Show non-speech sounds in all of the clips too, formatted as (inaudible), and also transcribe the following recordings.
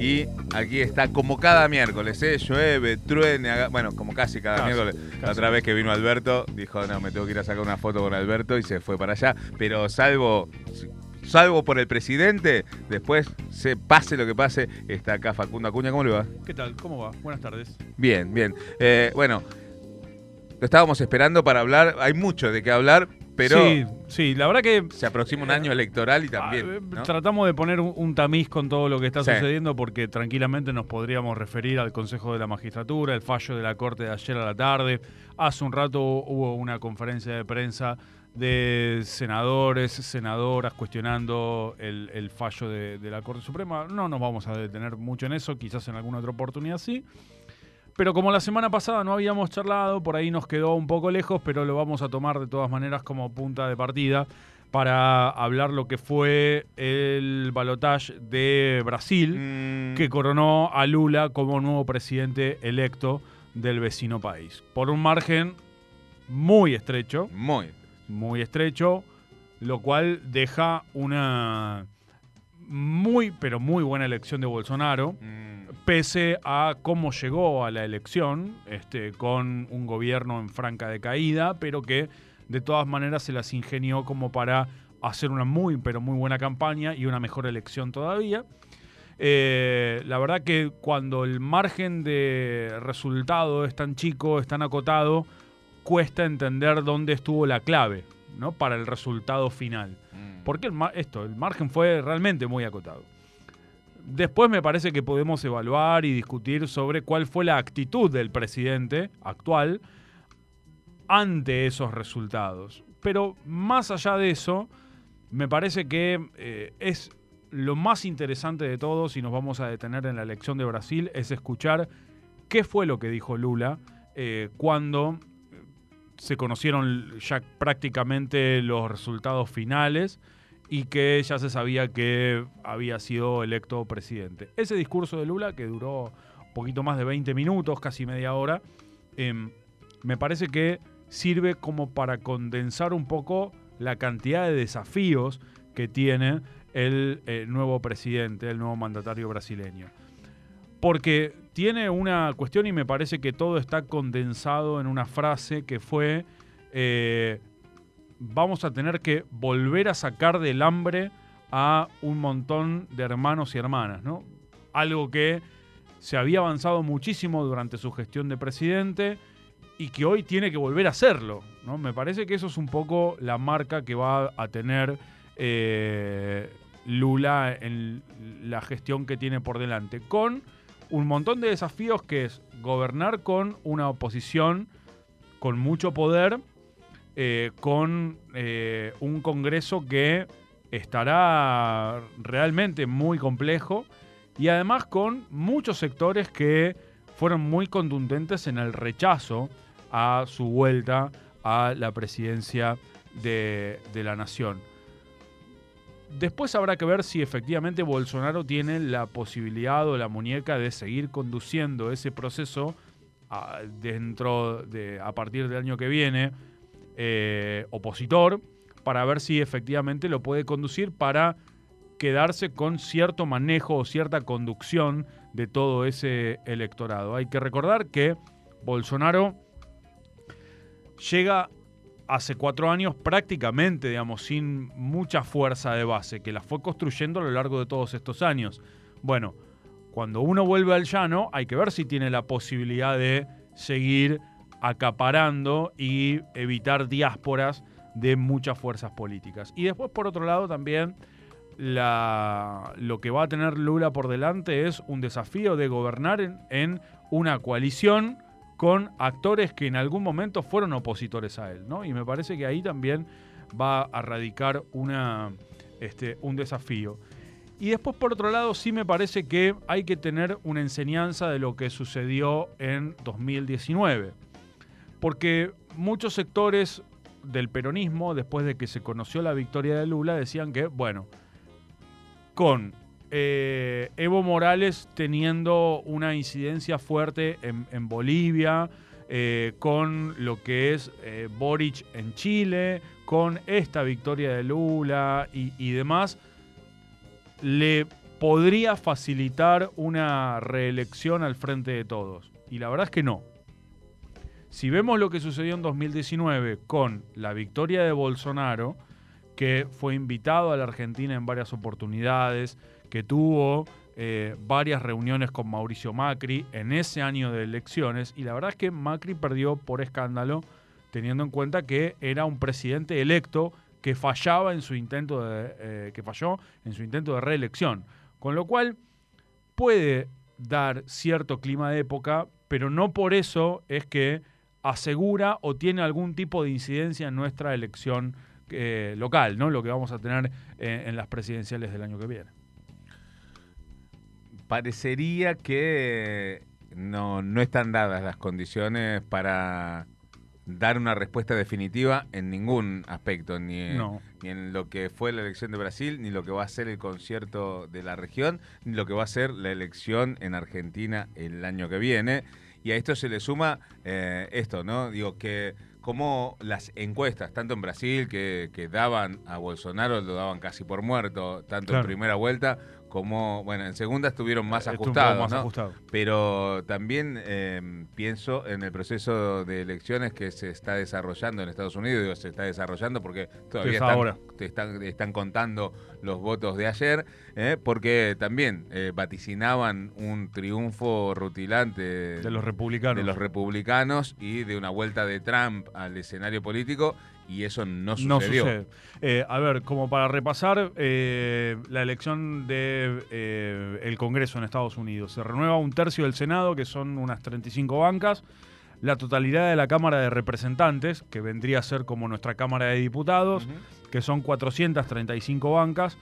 Y aquí está como cada miércoles, ¿eh? llueve, truene, haga- bueno, como casi cada Casi, miércoles. La casi. otra vez que vino Alberto, dijo, no, me tengo que ir a sacar una foto con Alberto y se fue para allá. Pero salvo, salvo por el presidente, después, se pase lo que pase, está acá Facundo Acuña. ¿Cómo le va? ¿Qué tal? ¿Cómo va? Buenas tardes. Bien, bien. Eh, bueno, lo estábamos esperando para hablar. Hay mucho de qué hablar, pero Sí, sí, la verdad que se aproxima un año electoral y también. ah, eh, ¿no? tratamos de poner un, un tamiz con todo lo que está Sí. sucediendo porque tranquilamente nos podríamos referir al Consejo de la Magistratura, el fallo de la Corte de ayer a la tarde. Hace un rato hubo una conferencia de prensa de senadores, senadoras cuestionando el, el fallo de, de la Corte Suprema. No nos vamos a detener mucho en eso, quizás en alguna otra oportunidad sí. Pero como la semana pasada no habíamos charlado, por ahí nos quedó un poco lejos, pero lo vamos a tomar de todas maneras como punta de partida para hablar lo que fue el balotaje de Brasil, Mm, que coronó a Lula como nuevo presidente electo del vecino país. Por un margen muy estrecho, muy. muy estrecho, lo cual deja una muy, pero muy buena elección de Bolsonaro Mm, pese a cómo llegó a la elección, este, con un gobierno en franca decaída, pero que de todas maneras se las ingenió como para hacer una muy, pero muy buena campaña y una mejor elección todavía. Eh, la verdad que cuando el margen de resultado es tan chico, es tan acotado, cuesta entender dónde estuvo la clave ¿no? para el resultado final. Mm. Porque el, esto, el margen fue realmente muy acotado. Después me parece que podemos evaluar y discutir sobre cuál fue la actitud del presidente actual ante esos resultados. Pero más allá de eso, me parece que eh, es lo más interesante de todo, si nos vamos a detener en la elección de Brasil, es escuchar qué fue lo que dijo Lula eh, cuando se conocieron ya prácticamente los resultados finales y que ya se sabía que había sido electo presidente. Ese discurso de Lula, que duró un poquito más de 20 minutos, casi media hora, em, me parece que sirve como para condensar un poco la cantidad de desafíos que tiene el eh, nuevo presidente, el nuevo mandatario brasileño. Porque tiene una cuestión y me parece que todo está condensado en una frase que fue, eh, vamos a tener que volver a sacar del hambre a un montón de hermanos y hermanas, ¿no? Algo que se había avanzado muchísimo durante su gestión de presidente y que hoy tiene que volver a hacerlo, ¿no? Me parece que eso es un poco la marca que va a tener eh, Lula en la gestión que tiene por delante, con un montón de desafíos que es gobernar con una oposición con mucho poder, eh, con eh, un Congreso que estará realmente muy complejo y además con muchos sectores que fueron muy contundentes en el rechazo a su vuelta a la presidencia de, la nación. Después habrá que ver si efectivamente Bolsonaro tiene la posibilidad o la muñeca de seguir conduciendo ese proceso a, dentro de a partir del año que viene eh, opositor para ver si efectivamente lo puede conducir para quedarse con cierto manejo o cierta conducción de todo ese electorado. Hay que recordar que Bolsonaro llega hace cuatro años prácticamente, digamos, sin mucha fuerza de base, que la fue construyendo a lo largo de todos estos años. Bueno, cuando uno vuelve al llano, hay que ver si tiene la posibilidad de seguir acaparando y evitar diásporas de muchas fuerzas políticas. Y después, por otro lado, también la, lo que va a tener Lula por delante es un desafío de gobernar en, en una coalición con actores que en algún momento fueron opositores a él, ¿no? Y me parece que ahí también va a radicar una, este, un desafío. Y después, por otro lado, sí me parece que hay que tener una enseñanza de lo que sucedió en 2019. Porque muchos sectores del peronismo, después de que se conoció la victoria de Lula, decían que, bueno, con eh, Evo Morales teniendo una incidencia fuerte en, Bolivia, eh, con lo que es eh, Boric en Chile, con esta victoria de Lula y demás, le podría facilitar una reelección al frente de todos. Y la verdad es que no. Si vemos lo que sucedió en 2019 con la victoria de Bolsonaro, que fue invitado a la Argentina en varias oportunidades, que tuvo eh, varias reuniones con Mauricio Macri en ese año de elecciones, y la verdad es que Macri perdió por escándalo, teniendo en cuenta que era un presidente electo que fallaba en su intento de, eh, que falló en su intento de reelección. Con lo cual puede dar cierto clima de época, pero no por eso es que asegura o tiene algún tipo de incidencia en nuestra elección eh, local, ¿no? Lo que vamos a tener eh, en las presidenciales del año que viene. Parecería que no, no están dadas las condiciones para dar una respuesta definitiva en ningún aspecto, ni en, ni en lo que fue la elección de Brasil, ni lo que va a ser el concierto de la región, ni lo que va a ser la elección en Argentina el año que viene. Y a esto se le suma eh, esto, ¿no? Digo que como las encuestas, tanto en Brasil, que, que, daban a Bolsonaro, lo daban casi por muerto, tanto en primera vuelta como, bueno, en segunda estuvieron más ajustados, ¿no? Pero también em, pienso en el proceso de elecciones que se está desarrollando en Estados Unidos, digo, se está desarrollando porque todavía están, están, contando los votos de ayer, ¿eh? porque también eh, vaticinaban un triunfo rutilante de los republicanos. de los republicanos y de una vuelta de Trump al escenario político y eso no sucedió. No sucede. Eh, a ver, como para repasar eh, la elección del de, eh, el Congreso en Estados Unidos. Se renueva un tercio del Senado, que son unas 35 bancas, la totalidad de la Cámara de Representantes, que vendría a ser como nuestra Cámara de Diputados, que son 435 bancas.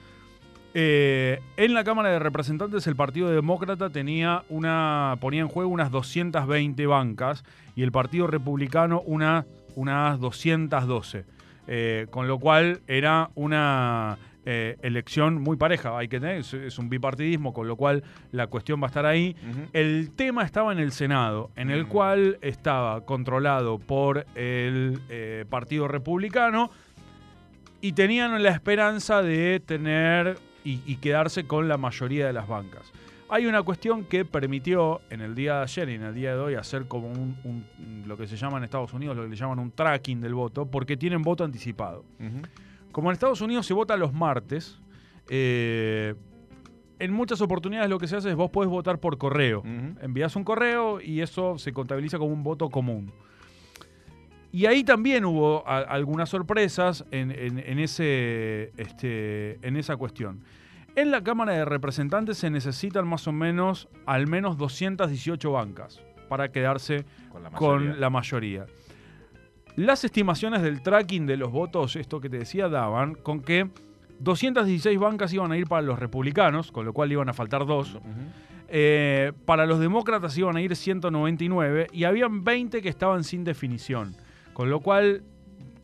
en la Cámara de Representantes el Partido Demócrata tenía una, ponía en juego unas 220 bancas y el Partido Republicano una unas 212. Eh, con lo cual era una eh, elección muy pareja. Hay que tener, es, un bipartidismo, con lo cual la cuestión va a estar ahí. El tema estaba en el Senado, en el mm. cual estaba controlado por el eh, Partido Republicano y tenían la esperanza de tener y quedarse con la mayoría de las bancas. Hay una cuestión que permitió en el día de ayer y en el día de hoy hacer como un, lo que se llama en Estados Unidos, lo que le llaman un tracking del voto, porque tienen voto anticipado. Como en Estados Unidos se vota los martes, eh, en muchas oportunidades lo que se hace es vos podés votar por correo. Envías un correo y eso se contabiliza como un voto común. Y ahí también hubo algunas sorpresas en, ese, este, en esa cuestión. En la Cámara de Representantes se necesitan más o menos al menos 218 bancas para quedarse con la mayoría. Las estimaciones del tracking de los votos, esto que te decía, daban con que 216 bancas iban a ir para los republicanos, con lo cual iban a faltar dos. Eh, para los demócratas iban a ir 199 y habían 20 que estaban sin definición, con lo cual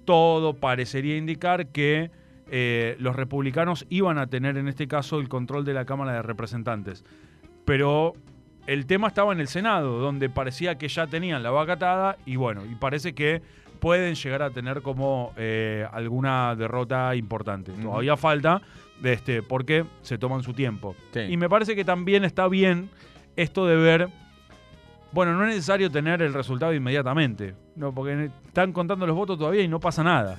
todo parecería indicar que eh, los republicanos iban a tener en este caso el control de la Cámara de Representantes. Pero el tema estaba en el Senado, donde parecía que ya tenían la vaca atada y bueno, y parece que pueden llegar a tener como eh, alguna derrota importante. Todavía falta, este, porque se toman su tiempo. Y me parece que también está bien esto de ver, bueno, no es necesario tener el resultado inmediatamente, no, porque están contando los votos todavía y no pasa nada.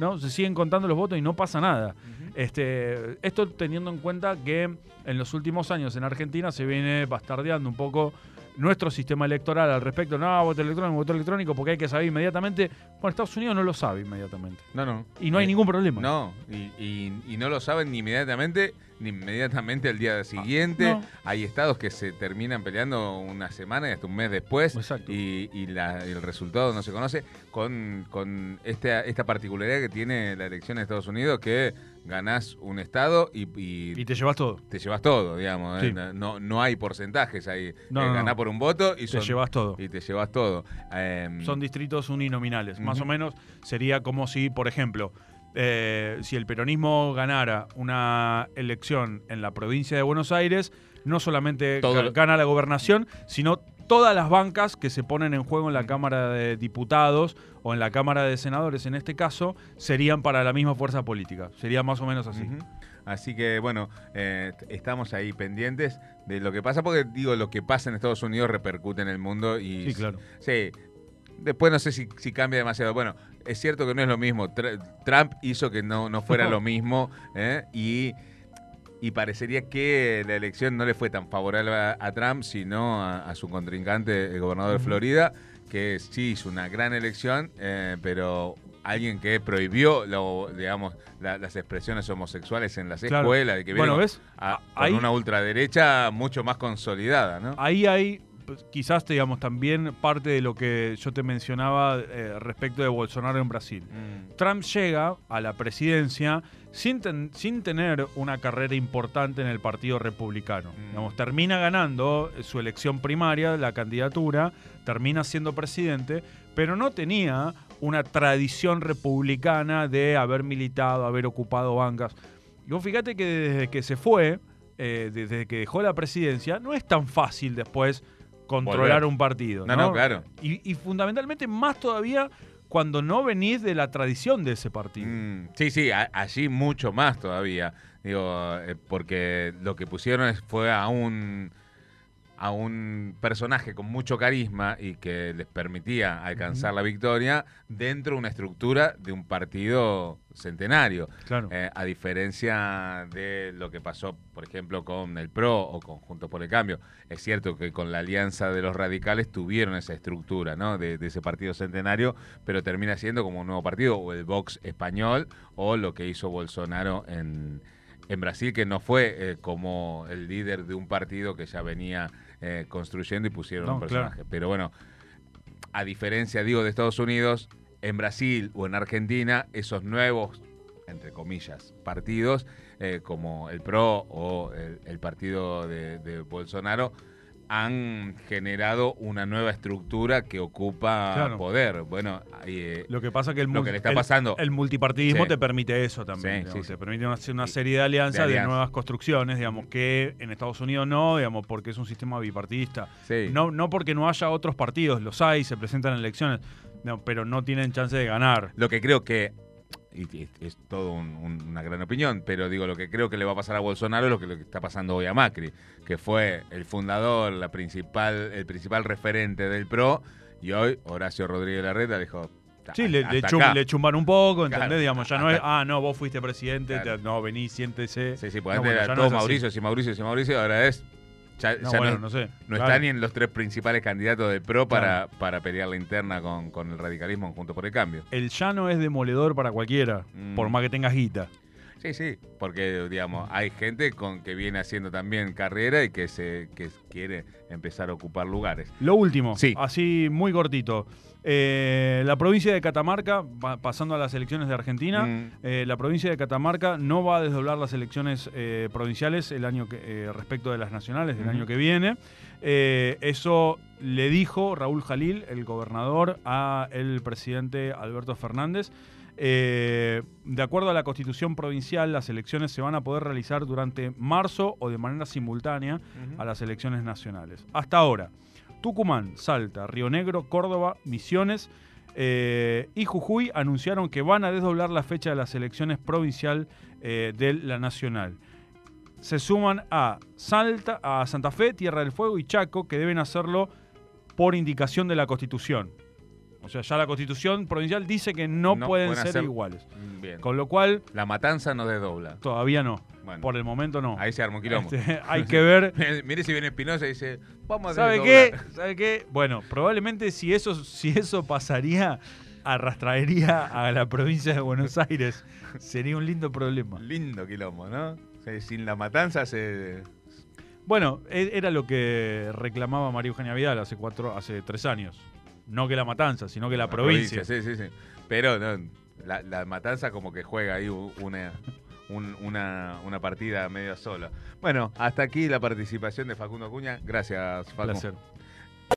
¿No? Se siguen contando los votos y no pasa nada. este, esto teniendo en cuenta que en los últimos años en Argentina se viene bastardeando un poco nuestro sistema electoral al respecto. No, voto electrónico, voto electrónico, porque hay que saber inmediatamente. Bueno, Estados Unidos no lo sabe inmediatamente. No, no. Y no hay eh, ningún problema. No, y, no lo saben ni inmediatamente, ni inmediatamente al día siguiente. Hay estados que se terminan peleando una semana y hasta un mes después. Exacto. Y, el resultado no se conoce. Con, con esta, esta particularidad que tiene la elección de Estados Unidos, que ganás un estado y, y, te llevas todo. Te llevas todo, digamos. ¿eh? No, no hay porcentajes ahí. No, eh, ganás por un voto y te llevas todo. Y te llevas todo. Em, son distritos uninominales. Más o menos sería como si, por ejemplo, eh, si el peronismo ganara una elección en la provincia de Buenos Aires, no solamente gana la gobernación, sino todas las bancas que se ponen en juego en la Cámara de Diputados o en la Cámara de Senadores, en este caso, serían para la misma fuerza política. Sería más o menos así. Así que bueno, eh, estamos ahí pendientes de lo que pasa, porque digo, lo que pasa en Estados Unidos repercute en el mundo y... Sí, claro. Sí, después no sé si, cambia demasiado. Bueno, es cierto que no es lo mismo. Trump hizo que no, no fuera (laughs) lo mismo ¿eh? y y parecería que la elección no le fue tan favorable a, Trump, sino a, su contrincante, el gobernador de Florida, que sí hizo una gran elección, eh, pero alguien que prohibió lo, digamos las expresiones homosexuales en las escuelas y que bueno, ¿ves? A, con una ultraderecha mucho más consolidada, ¿no? Ahí hay quizás digamos también parte de lo que yo te mencionaba eh, respecto de Bolsonaro en Brasil. Mm. Trump llega a la presidencia sin, sin tener una carrera importante en el Partido Republicano. Mm. termina ganando su elección primaria, la candidatura, termina siendo presidente, pero no tenía una tradición republicana de haber militado, haber ocupado bancas. Y vos fíjate que desde que se fue, eh, desde que dejó la presidencia, no es tan fácil después controlar un partido. No, no, claro. Y, fundamentalmente más todavía cuando no venís de la tradición de ese partido. Mm, sí, sí, allí mucho más todavía. Digo, eh, porque lo que pusieron fue a un a un personaje con mucho carisma y que les permitía alcanzar la victoria dentro de una estructura de un partido centenario. Claro. Eh, a diferencia de lo que pasó, por ejemplo, con el PRO o con Juntos por el Cambio. Es cierto que con la alianza de los radicales tuvieron esa estructura ¿no? de, ese partido centenario, pero termina siendo como un nuevo partido, o el Vox español, o lo que hizo Bolsonaro en, en Brasil, que no fue eh, como el líder de un partido que ya venía eh, construyendo y pusieron un personaje. Pero bueno, a diferencia, digo, de Estados Unidos, en Brasil o en Argentina, esos nuevos, entre comillas, partidos, eh, como el PRO o el, partido de Bolsonaro, han generado una nueva estructura que ocupa poder. Bueno, eh, lo que pasa que el, lo que le está pasando, el, multipartidismo te permite eso también. Sí, te permite hacer una, serie de alianzas, de, nuevas construcciones, digamos, que en Estados Unidos no, digamos, porque es un sistema bipartidista. No, no porque no haya otros partidos, los hay, se presentan en elecciones, pero no tienen chance de ganar. Lo que creo que y, es todo una gran opinión, pero digo, lo que creo que le va a pasar a Bolsonaro es lo que, está pasando hoy a Macri, que fue el fundador, la principal, el principal referente del PRO, y hoy Horacio Rodríguez Larreta dijo... Sí, le, le, chumban un poco, ¿entendés? Digamos, ya no es, ah, no, vos fuiste presidente, no, vení, siéntese. Sí, sí, pues antes era todo Mauricio, sí, Mauricio, sí, Mauricio, ahora es ya, no, sé. no está ni en los tres principales candidatos del PRO para, para pelear la interna con, con, el radicalismo junto por el cambio. El llano es demoledor para cualquiera, mm. por más que tengas guita. Sí, sí, porque digamos, hay gente con que viene haciendo también carrera y que se que quiere empezar a ocupar lugares. Lo último, sí. así muy cortito. Eh, la provincia de Catamarca, pasando a las elecciones de Argentina, mm. eh, la provincia de Catamarca no va a desdoblar las elecciones eh, provinciales el año que, respecto de las nacionales del año que viene. eso le dijo Raúl Jalil, el gobernador, a el presidente Alberto Fernández. De acuerdo a la constitución provincial, las elecciones se van a poder realizar durante marzo o de manera simultánea a las elecciones nacionales. Hasta ahora. Tucumán, Salta, Río Negro, Córdoba, Misiones eh, y Jujuy anunciaron que van a desdoblar la fecha de las elecciones provincial eh, de la nacional. Se suman a Salta, a Santa Fe, Tierra del Fuego y Chaco, que deben hacerlo por indicación de la Constitución. O sea, ya la constitución provincial dice que no, pueden, ser iguales. Con lo cual... La matanza no desdobla. Todavía no. Por el momento no. Ahí se armó quilombo. Este, (laughs) hay que ver. (laughs) Mire si viene Espinosa y dice, vamos a ¿Sabe qué? ¿Sabe qué? Bueno, probablemente si eso, si eso pasaría, arrastraría a la provincia de Buenos Aires. Sería un lindo problema. Lindo quilombo, ¿no? sin la matanza se. Bueno, e, era lo que reclamaba María Eugenia Vidal hace cuatro, hace tres años. No que la matanza, sino que la, provincia. Sí, sí, sí. Pero la, la, matanza como que juega ahí una, una, una, partida medio sola. Bueno, hasta aquí la participación de Facundo Acuña. Gracias, Facundo.